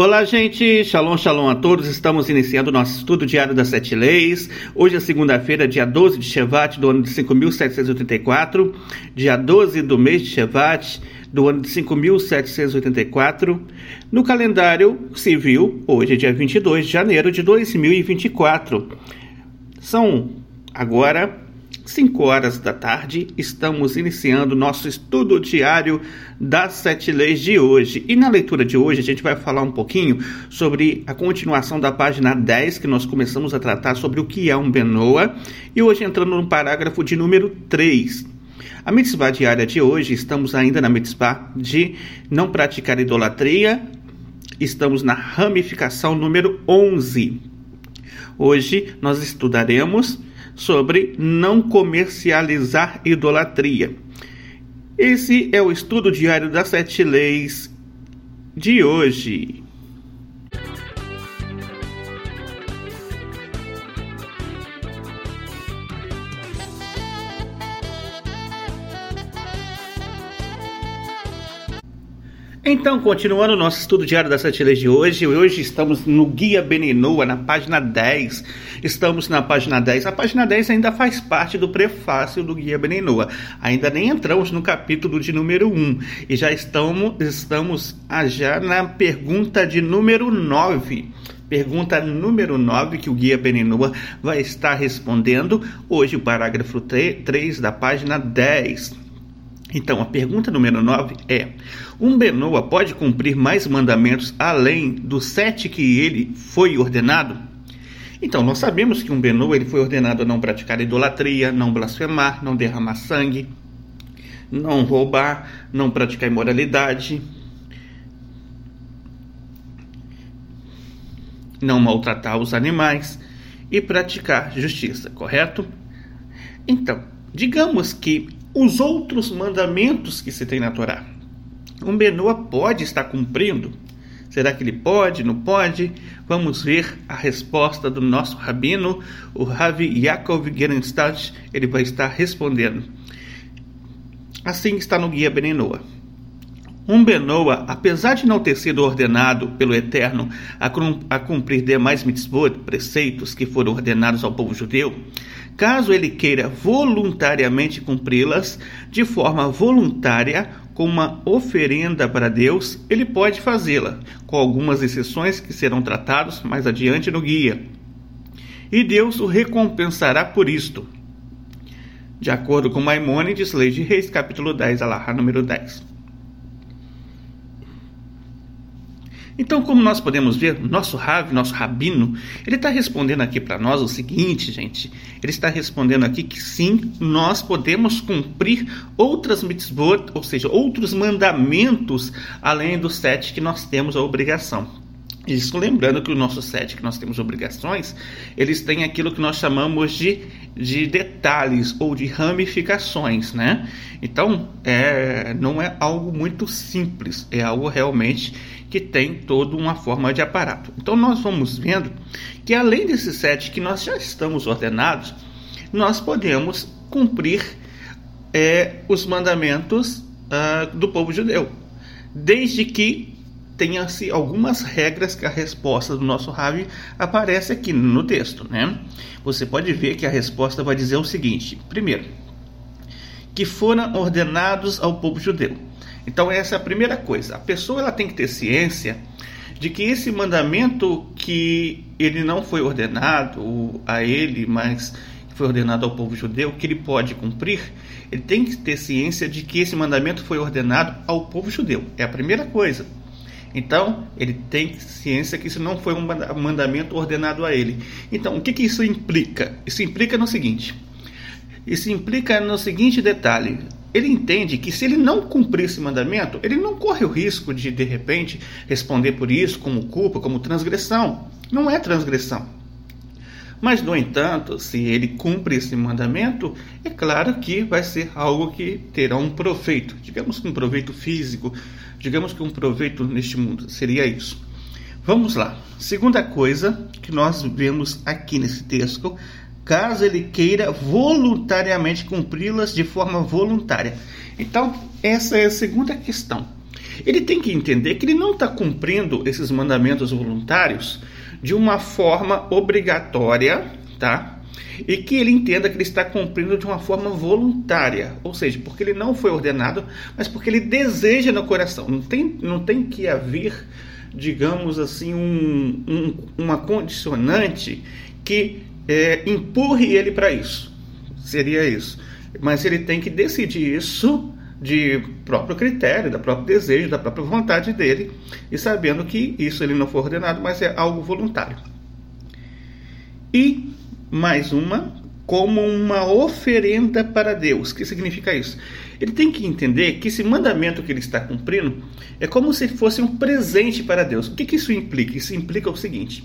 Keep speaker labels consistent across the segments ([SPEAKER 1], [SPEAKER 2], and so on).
[SPEAKER 1] Olá, gente. Shalom, shalom a todos. Estamos iniciando nosso estudo diário das sete leis. Hoje é segunda-feira, dia 12 de Shevat, do ano de 5784, dia 12 do mês de Shevat, do ano de 5784. No calendário civil, hoje é dia 22 de janeiro de 2024. São agora 5 horas da tarde, estamos iniciando nosso estudo diário das sete leis de hoje. E na leitura de hoje a gente vai falar um pouquinho sobre a continuação da página 10, que nós começamos a tratar sobre o que é um Benoa, e hoje entrando no parágrafo de número 3. A mitzvah diária de hoje, estamos ainda na mitzvah de não praticar idolatria, estamos na ramificação número 11. Hoje nós estudaremos sobre não comercializar idolatria. Esse é o estudo diário das sete leis de hoje. Então, continuando o nosso estudo diário das sete leis de hoje, hoje estamos no Guia Beninoa, na página 10. Estamos na página 10. A página 10 ainda faz parte do prefácio do Guia Beninoa. Ainda nem entramos no capítulo de número 1. E já estamos, estamos já na pergunta de número 9. Pergunta número 9 que o Guia Beninoa vai estar respondendo. Hoje, o parágrafo 3 da página 10. Então, a pergunta número 9 é: Um Benoa pode cumprir mais mandamentos além dos sete que ele foi ordenado? Então, nós sabemos que um Benoa ele foi ordenado a não praticar idolatria, não blasfemar, não derramar sangue, não roubar, não praticar imoralidade, não maltratar os animais e praticar justiça, correto? Então, digamos que os outros mandamentos que se tem na Torá. Um Benoa pode estar cumprindo? Será que ele pode, não pode? Vamos ver a resposta do nosso rabino, o Ravi Yaakov Gerenstadt, ele vai estar respondendo. Assim está no Guia Benenoa. Um Benoa, apesar de não ter sido ordenado pelo Eterno a cumprir demais mitzvot, preceitos que foram ordenados ao povo judeu, caso ele queira voluntariamente cumpri-las de forma voluntária, com uma oferenda para Deus, ele pode fazê-la, com algumas exceções que serão tratados mais adiante no guia. E Deus o recompensará por isto. De acordo com Maimônides, Lei de Reis, capítulo 10, alahá número 10. Então, como nós podemos ver, nosso Rav, nosso Rabino, ele está respondendo aqui para nós o seguinte, gente. Ele está respondendo aqui que sim, nós podemos cumprir outras mitzvot, ou seja, outros mandamentos, além dos sete que nós temos a obrigação. Isso lembrando que o nosso sete que nós temos obrigações, eles têm aquilo que nós chamamos de, de detalhes ou de ramificações, né? Então, é, não é algo muito simples, é algo realmente que tem toda uma forma de aparato. Então nós vamos vendo que além desses sete que nós já estamos ordenados, nós podemos cumprir é, os mandamentos uh, do povo judeu, desde que tenha-se algumas regras que a resposta do nosso Ravi aparece aqui no texto, né? Você pode ver que a resposta vai dizer o seguinte: primeiro, que foram ordenados ao povo judeu. Então essa é a primeira coisa. A pessoa ela tem que ter ciência de que esse mandamento que ele não foi ordenado a ele, mas foi ordenado ao povo judeu, que ele pode cumprir, ele tem que ter ciência de que esse mandamento foi ordenado ao povo judeu. É a primeira coisa. Então, ele tem ciência que isso não foi um mandamento ordenado a ele. Então, o que, que isso implica? Isso implica no seguinte: isso implica no seguinte detalhe. Ele entende que se ele não cumprir esse mandamento, ele não corre o risco de, de repente, responder por isso como culpa, como transgressão. Não é transgressão. Mas, no entanto, se ele cumpre esse mandamento, é claro que vai ser algo que terá um proveito, digamos que um proveito físico, digamos que um proveito neste mundo, seria isso. Vamos lá. Segunda coisa que nós vemos aqui nesse texto, caso ele queira voluntariamente cumpri-las de forma voluntária. Então, essa é a segunda questão. Ele tem que entender que ele não está cumprindo esses mandamentos voluntários de uma forma obrigatória, tá? E que ele entenda que ele está cumprindo de uma forma voluntária, ou seja, porque ele não foi ordenado, mas porque ele deseja no coração. Não tem, não tem que haver, digamos assim, um, um, uma condicionante que é, empurre ele para isso. Seria isso. Mas ele tem que decidir isso de próprio critério, da próprio desejo, da própria vontade dele, e sabendo que isso ele não foi ordenado, mas é algo voluntário. E mais uma, como uma oferenda para Deus. O que significa isso? Ele tem que entender que esse mandamento que ele está cumprindo é como se fosse um presente para Deus. O que, que isso implica? Isso implica o seguinte: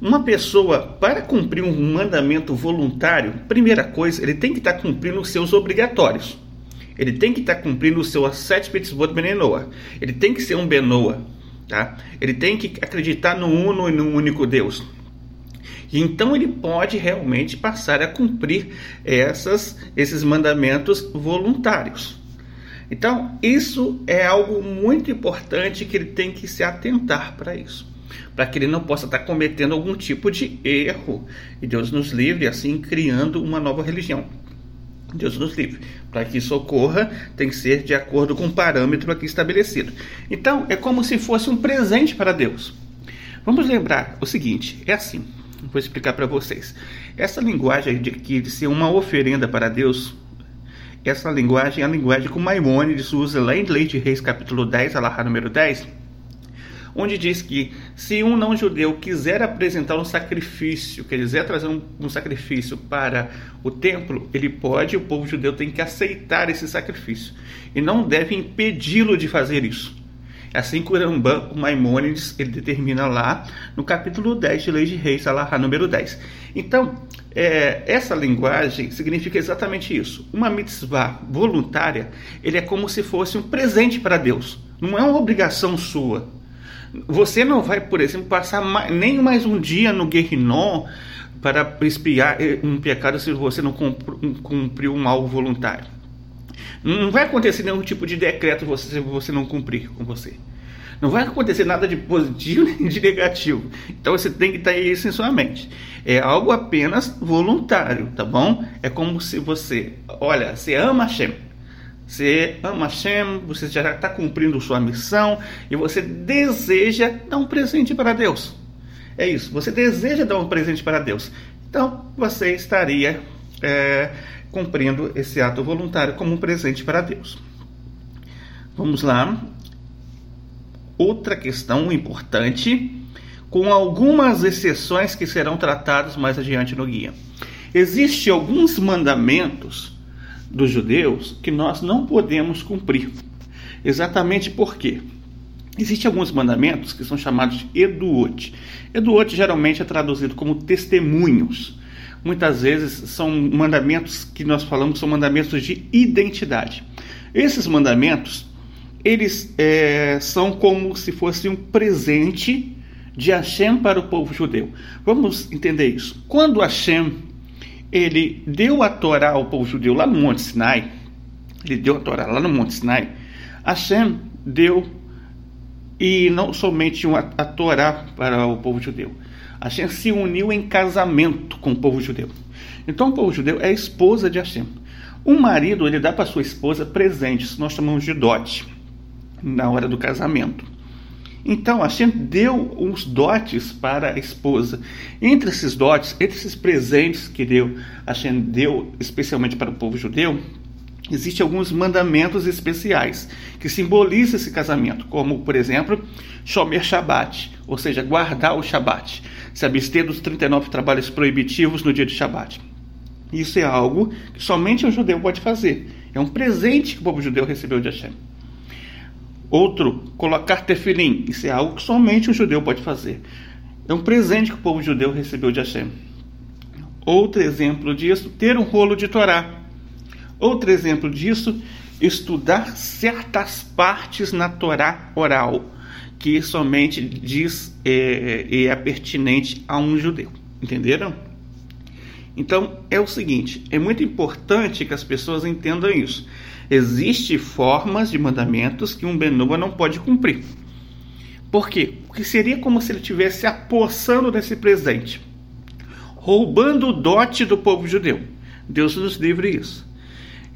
[SPEAKER 1] uma pessoa, para cumprir um mandamento voluntário, primeira coisa, ele tem que estar cumprindo os seus obrigatórios. Ele tem que estar cumprindo o seu Sete Mitzvot Benenoa. Ele tem que ser um Benoa. Tá? Ele tem que acreditar no uno e no único Deus. E então ele pode realmente passar a cumprir essas, esses mandamentos voluntários. Então, isso é algo muito importante que ele tem que se atentar para isso. Para que ele não possa estar cometendo algum tipo de erro. E Deus nos livre, assim, criando uma nova religião. Deus nos livre. Para que isso ocorra, tem que ser de acordo com o parâmetro aqui estabelecido. Então, é como se fosse um presente para Deus. Vamos lembrar o seguinte: é assim. Vou explicar para vocês. Essa linguagem de, que de ser uma oferenda para Deus, essa linguagem é a linguagem que o Maimônides usa lá em Lei de Reis, capítulo 10, alahá número 10 onde diz que se um não judeu quiser apresentar um sacrifício, quiser trazer um, um sacrifício para o templo, ele pode, o povo judeu tem que aceitar esse sacrifício e não deve impedi-lo de fazer isso. Assim que o Maimônides, ele determina lá no capítulo 10 de Lei de Reis, Alahá número 10. Então, é, essa linguagem significa exatamente isso. Uma mitzvah voluntária, ele é como se fosse um presente para Deus. Não é uma obrigação sua. Você não vai, por exemplo, passar mais, nem mais um dia no Guerrinon para espiar eh, um pecado se você não cumpriu um alvo voluntário. Não vai acontecer nenhum tipo de decreto se você não cumprir com você. Não vai acontecer nada de positivo nem de negativo. Então você tem que ter isso em sua mente. É algo apenas voluntário, tá bom? É como se você, olha, você ama Hashem. Você ama Hashem, você já está cumprindo sua missão e você deseja dar um presente para Deus. É isso, você deseja dar um presente para Deus. Então você estaria é, cumprindo esse ato voluntário como um presente para Deus. Vamos lá. Outra questão importante, com algumas exceções que serão tratadas mais adiante no guia. Existem alguns mandamentos dos judeus que nós não podemos cumprir. Exatamente por quê? Existem alguns mandamentos que são chamados de Eduot. Eduot geralmente é traduzido como testemunhos. Muitas vezes são mandamentos que nós falamos são mandamentos de identidade. Esses mandamentos, eles é, são como se fosse um presente de Hashem para o povo judeu. Vamos entender isso. Quando Hashem ele deu a Torá ao povo judeu lá no Monte Sinai, ele deu a Torá lá no Monte Sinai, Hashem deu e não somente a Torá para o povo judeu. Hashem se uniu em casamento com o povo judeu. Então o povo judeu é a esposa de Hashem. Um marido ele dá para sua esposa presentes, nós chamamos de dote, na hora do casamento. Então Hashem deu uns dotes para a esposa. Entre esses dotes, entre esses presentes que deu, Hashem deu especialmente para o povo judeu, existem alguns mandamentos especiais que simbolizam esse casamento, como, por exemplo, Shomer Shabbat, ou seja, guardar o Shabbat, se abster dos 39 trabalhos proibitivos no dia de Shabbat. Isso é algo que somente um judeu pode fazer. É um presente que o povo judeu recebeu de Hashem. Outro, colocar tefilim. Isso é algo que somente um judeu pode fazer. É um presente que o povo judeu recebeu de Hashem. Outro exemplo disso, ter um rolo de Torá. Outro exemplo disso, estudar certas partes na Torá oral, que somente diz é, é, é pertinente a um judeu. Entenderam? Então é o seguinte: é muito importante que as pessoas entendam isso. Existem formas de mandamentos que um Benoa não pode cumprir. Por quê? Porque seria como se ele estivesse apossando desse presente, roubando o dote do povo judeu. Deus nos livre isso.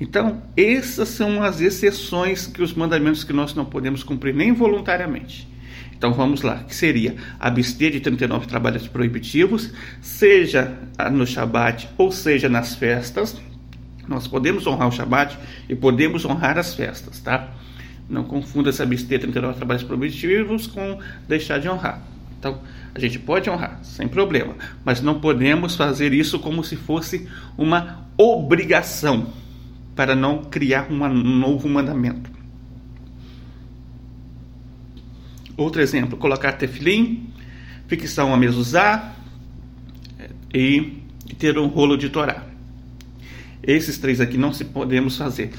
[SPEAKER 1] Então, essas são as exceções que os mandamentos que nós não podemos cumprir nem voluntariamente. Então vamos lá, que seria abster de 39 trabalhos proibitivos, seja no Shabat ou seja nas festas. Nós podemos honrar o Shabat e podemos honrar as festas, tá? Não confunda se abster de 39 trabalhos proibitivos com deixar de honrar. Então, a gente pode honrar, sem problema, mas não podemos fazer isso como se fosse uma obrigação para não criar um novo mandamento. Outro exemplo, colocar tefilim, fixar a mezuzá e ter um rolo de Torá. Esses três aqui não se podemos fazer.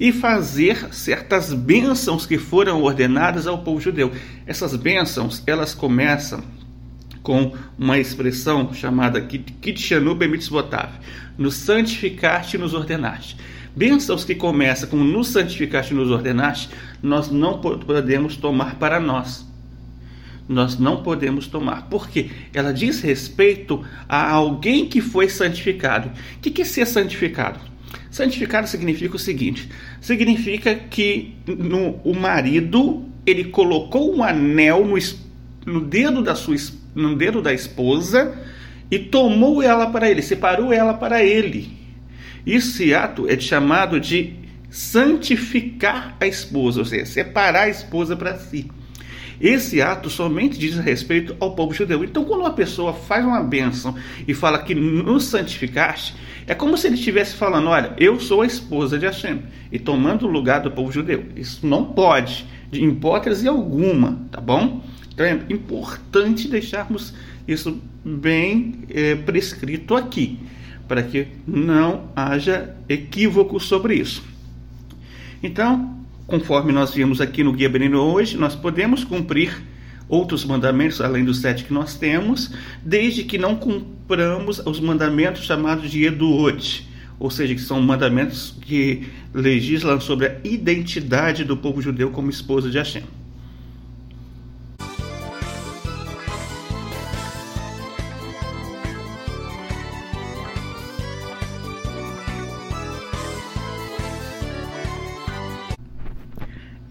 [SPEAKER 1] E fazer certas bênçãos que foram ordenadas ao povo judeu. Essas bênçãos, elas começam com uma expressão chamada Kitshanu Bemitzvotav, nos santificaste e nos ordenaste. Bênçãos que começam com nos santificaste e nos ordenaste, nós não podemos tomar para nós nós não podemos tomar. porque Ela diz respeito a alguém que foi santificado. O que é ser santificado? Santificado significa o seguinte: significa que no, o marido ele colocou um anel no, no dedo da sua no dedo da esposa e tomou ela para ele, separou ela para ele. Esse ato é chamado de santificar a esposa, ou seja, separar a esposa para si. Esse ato somente diz respeito ao povo judeu. Então, quando uma pessoa faz uma bênção e fala que nos santificaste, é como se ele estivesse falando: Olha, eu sou a esposa de Hashem e tomando o lugar do povo judeu. Isso não pode, de hipótese alguma, tá bom? Então é importante deixarmos isso bem é, prescrito aqui, para que não haja equívoco sobre isso. Então, conforme nós vimos aqui no Guia Benino hoje, nós podemos cumprir outros mandamentos além dos sete que nós temos, desde que não cumpramos os mandamentos chamados de Eduot, ou seja, que são mandamentos que legislam sobre a identidade do povo judeu como esposa de Hashem.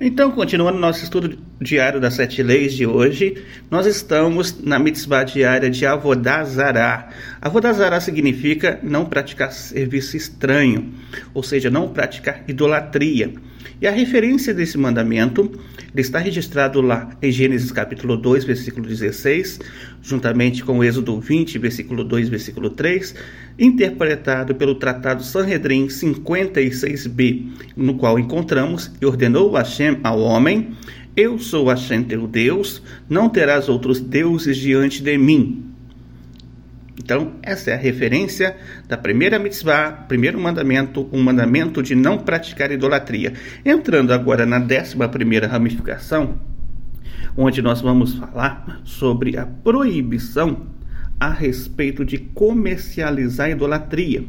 [SPEAKER 1] Então, continuando nosso estudo diário das sete leis de hoje, nós estamos na mitzvah diária de Avodazará. Avodazará significa não praticar serviço estranho, ou seja, não praticar idolatria. E a referência desse mandamento está registrado lá em Gênesis capítulo 2, versículo 16, juntamente com Êxodo 20, versículo 2, versículo 3, interpretado pelo Tratado Sanhedrin 56b, no qual encontramos e ordenou Hashem ao homem: Eu sou Hashem teu Deus, não terás outros deuses diante de mim. Então, essa é a referência da primeira mitzvah, primeiro mandamento, um mandamento de não praticar idolatria. Entrando agora na décima primeira ramificação, onde nós vamos falar sobre a proibição a respeito de comercializar idolatria.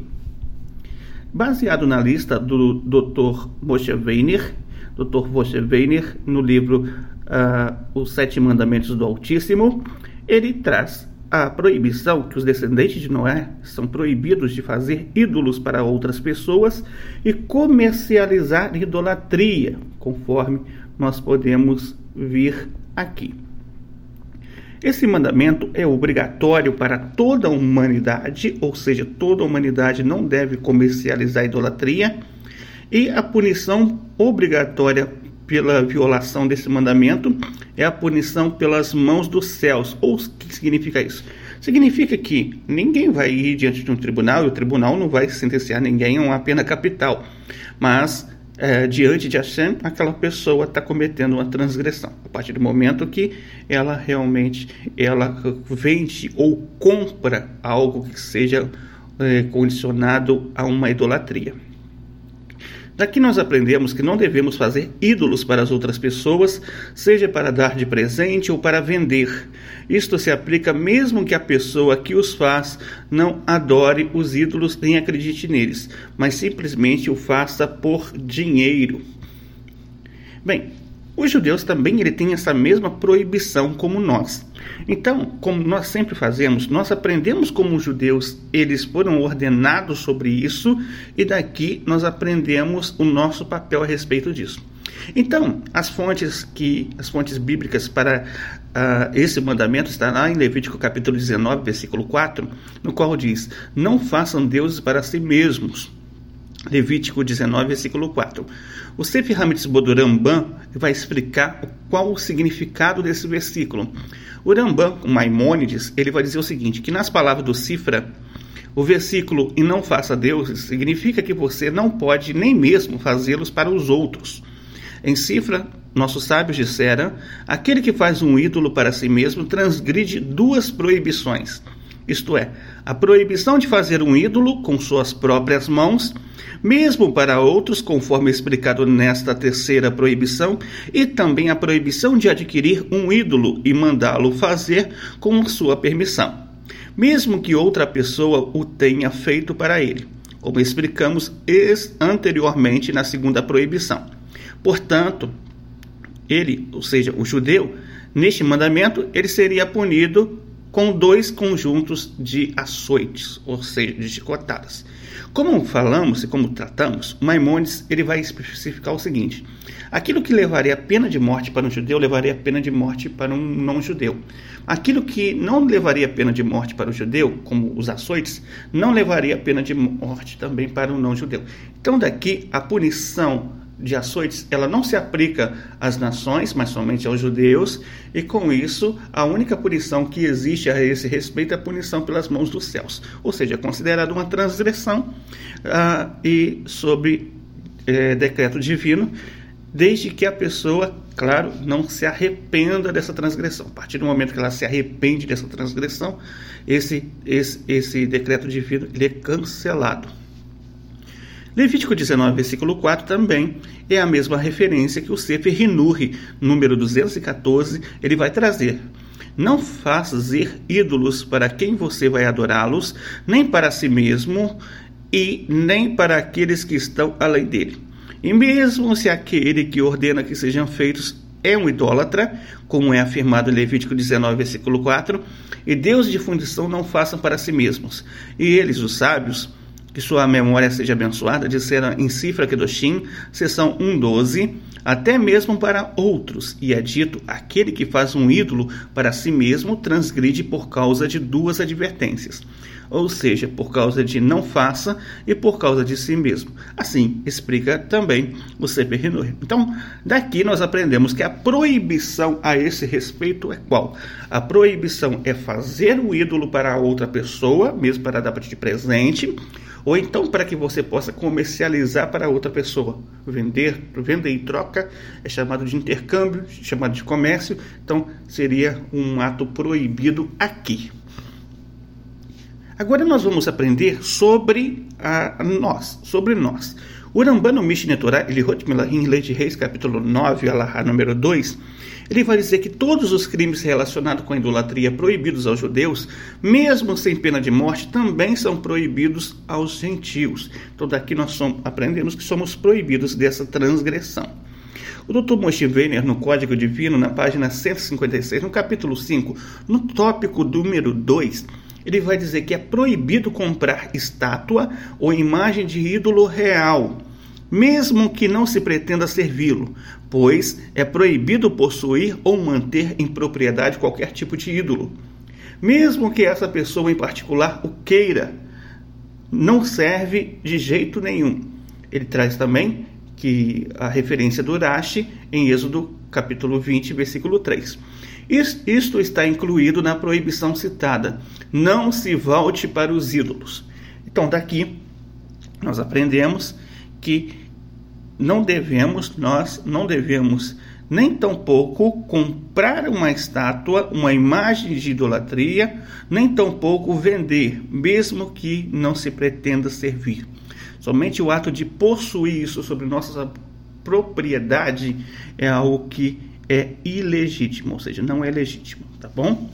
[SPEAKER 1] Baseado na lista do Dr. Moshe Weiner, Dr. Roger Weiner, no livro uh, Os Sete Mandamentos do Altíssimo, ele traz a proibição que os descendentes de Noé são proibidos de fazer ídolos para outras pessoas e comercializar idolatria, conforme nós podemos vir aqui. Esse mandamento é obrigatório para toda a humanidade, ou seja, toda a humanidade não deve comercializar idolatria, e a punição obrigatória pela violação desse mandamento é a punição pelas mãos dos céus. Ou o que significa isso? Significa que ninguém vai ir diante de um tribunal e o tribunal não vai sentenciar ninguém a uma pena capital. Mas é, diante de Hashem, aquela pessoa está cometendo uma transgressão. A partir do momento que ela realmente ela vende ou compra algo que seja é, condicionado a uma idolatria. Daqui nós aprendemos que não devemos fazer ídolos para as outras pessoas, seja para dar de presente ou para vender. Isto se aplica mesmo que a pessoa que os faz não adore os ídolos nem acredite neles, mas simplesmente o faça por dinheiro. Bem, os judeus também ele tem essa mesma proibição como nós. Então, como nós sempre fazemos, nós aprendemos como os judeus eles foram ordenados sobre isso e daqui nós aprendemos o nosso papel a respeito disso. Então, as fontes que as fontes bíblicas para uh, esse mandamento está lá em Levítico capítulo 19, versículo 4, no qual diz: "Não façam deuses para si mesmos." Levítico 19, versículo 4. O Sefer Hamitz Bodurambam vai explicar qual o significado desse versículo. O Rambam, o Maimônides, ele vai dizer o seguinte, que nas palavras do Cifra, o versículo e não faça deuses significa que você não pode nem mesmo fazê-los para os outros. Em Cifra, nossos sábios disseram: aquele que faz um ídolo para si mesmo transgride duas proibições. Isto é, a proibição de fazer um ídolo com suas próprias mãos mesmo para outros, conforme explicado nesta terceira proibição, e também a proibição de adquirir um ídolo e mandá-lo fazer com sua permissão, mesmo que outra pessoa o tenha feito para ele, como explicamos anteriormente na segunda proibição. Portanto, ele, ou seja, o judeu, neste mandamento, ele seria punido com dois conjuntos de açoites, ou seja, de chicotadas. Como falamos e como tratamos, Maimonides ele vai especificar o seguinte: aquilo que levaria a pena de morte para um judeu levaria a pena de morte para um não-judeu. Aquilo que não levaria a pena de morte para o judeu, como os açoites, não levaria a pena de morte também para um não-judeu. Então, daqui a punição de açoites, ela não se aplica às nações, mas somente aos judeus, e com isso, a única punição que existe a esse respeito é a punição pelas mãos dos céus, ou seja, é considerada uma transgressão uh, e sob é, decreto divino, desde que a pessoa, claro, não se arrependa dessa transgressão. A partir do momento que ela se arrepende dessa transgressão, esse, esse, esse decreto divino ele é cancelado. Levítico 19, versículo 4 também é a mesma referência que o Sefer Hinurri, número 214, ele vai trazer. Não fazer ídolos para quem você vai adorá-los, nem para si mesmo e nem para aqueles que estão além dele. E mesmo se aquele que ordena que sejam feitos é um idólatra, como é afirmado em Levítico 19, versículo 4, e Deus de fundição não façam para si mesmos. E eles, os sábios, que sua memória seja abençoada, disseram em Cifra Kedoshim, seção 1.12, até mesmo para outros, e é dito, aquele que faz um ídolo para si mesmo transgride por causa de duas advertências, ou seja, por causa de não faça e por causa de si mesmo. Assim, explica também o Sefer. Então, daqui nós aprendemos que a proibição a esse respeito é qual? A proibição é fazer o ídolo para outra pessoa, mesmo para dar de presente, ou então para que você possa comercializar para outra pessoa. Vender, vender e troca é chamado de intercâmbio, chamado de comércio, então seria um ato proibido aqui. Agora nós vamos aprender sobre a nós, sobre nós. O Rambano Mishneh Torah, Elihot Melahim, Lei de Reis, capítulo 9, Alahá número 2, ele vai dizer que todos os crimes relacionados com a idolatria proibidos aos judeus, mesmo sem pena de morte, também são proibidos aos gentios. Então daqui nós somos, aprendemos que somos proibidos dessa transgressão. O Dr. Moshe Weiner, no Código Divino, na página 156, no capítulo 5, no tópico número 2, ele vai dizer que é proibido comprar estátua ou imagem de ídolo real, mesmo que não se pretenda servi-lo, pois é proibido possuir ou manter em propriedade qualquer tipo de ídolo. Mesmo que essa pessoa em particular o queira, não serve de jeito nenhum. Ele traz também que a referência do Urashi em Êxodo capítulo 20, versículo 3. Isto está incluído na proibição citada. Não se volte para os ídolos. Então, daqui nós aprendemos que não devemos, nós não devemos nem tampouco comprar uma estátua, uma imagem de idolatria, nem tampouco vender, mesmo que não se pretenda servir. Somente o ato de possuir isso sobre nossa propriedade é algo que é ilegítimo, ou seja, não é legítimo, tá bom?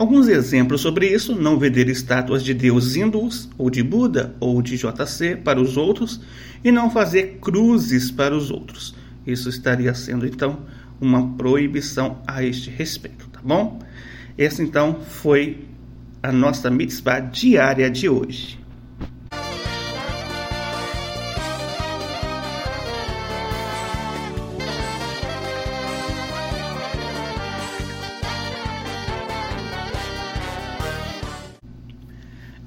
[SPEAKER 1] Alguns exemplos sobre isso: não vender estátuas de deuses hindus, ou de Buda, ou de JC para os outros, e não fazer cruzes para os outros. Isso estaria sendo então uma proibição a este respeito, tá bom? Essa então foi a nossa mitzvah diária de hoje.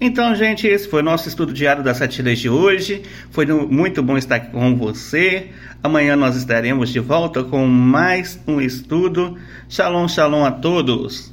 [SPEAKER 1] Então, gente, esse foi o nosso estudo diário das leis de hoje. Foi muito bom estar com você. Amanhã nós estaremos de volta com mais um estudo. Shalom, shalom a todos.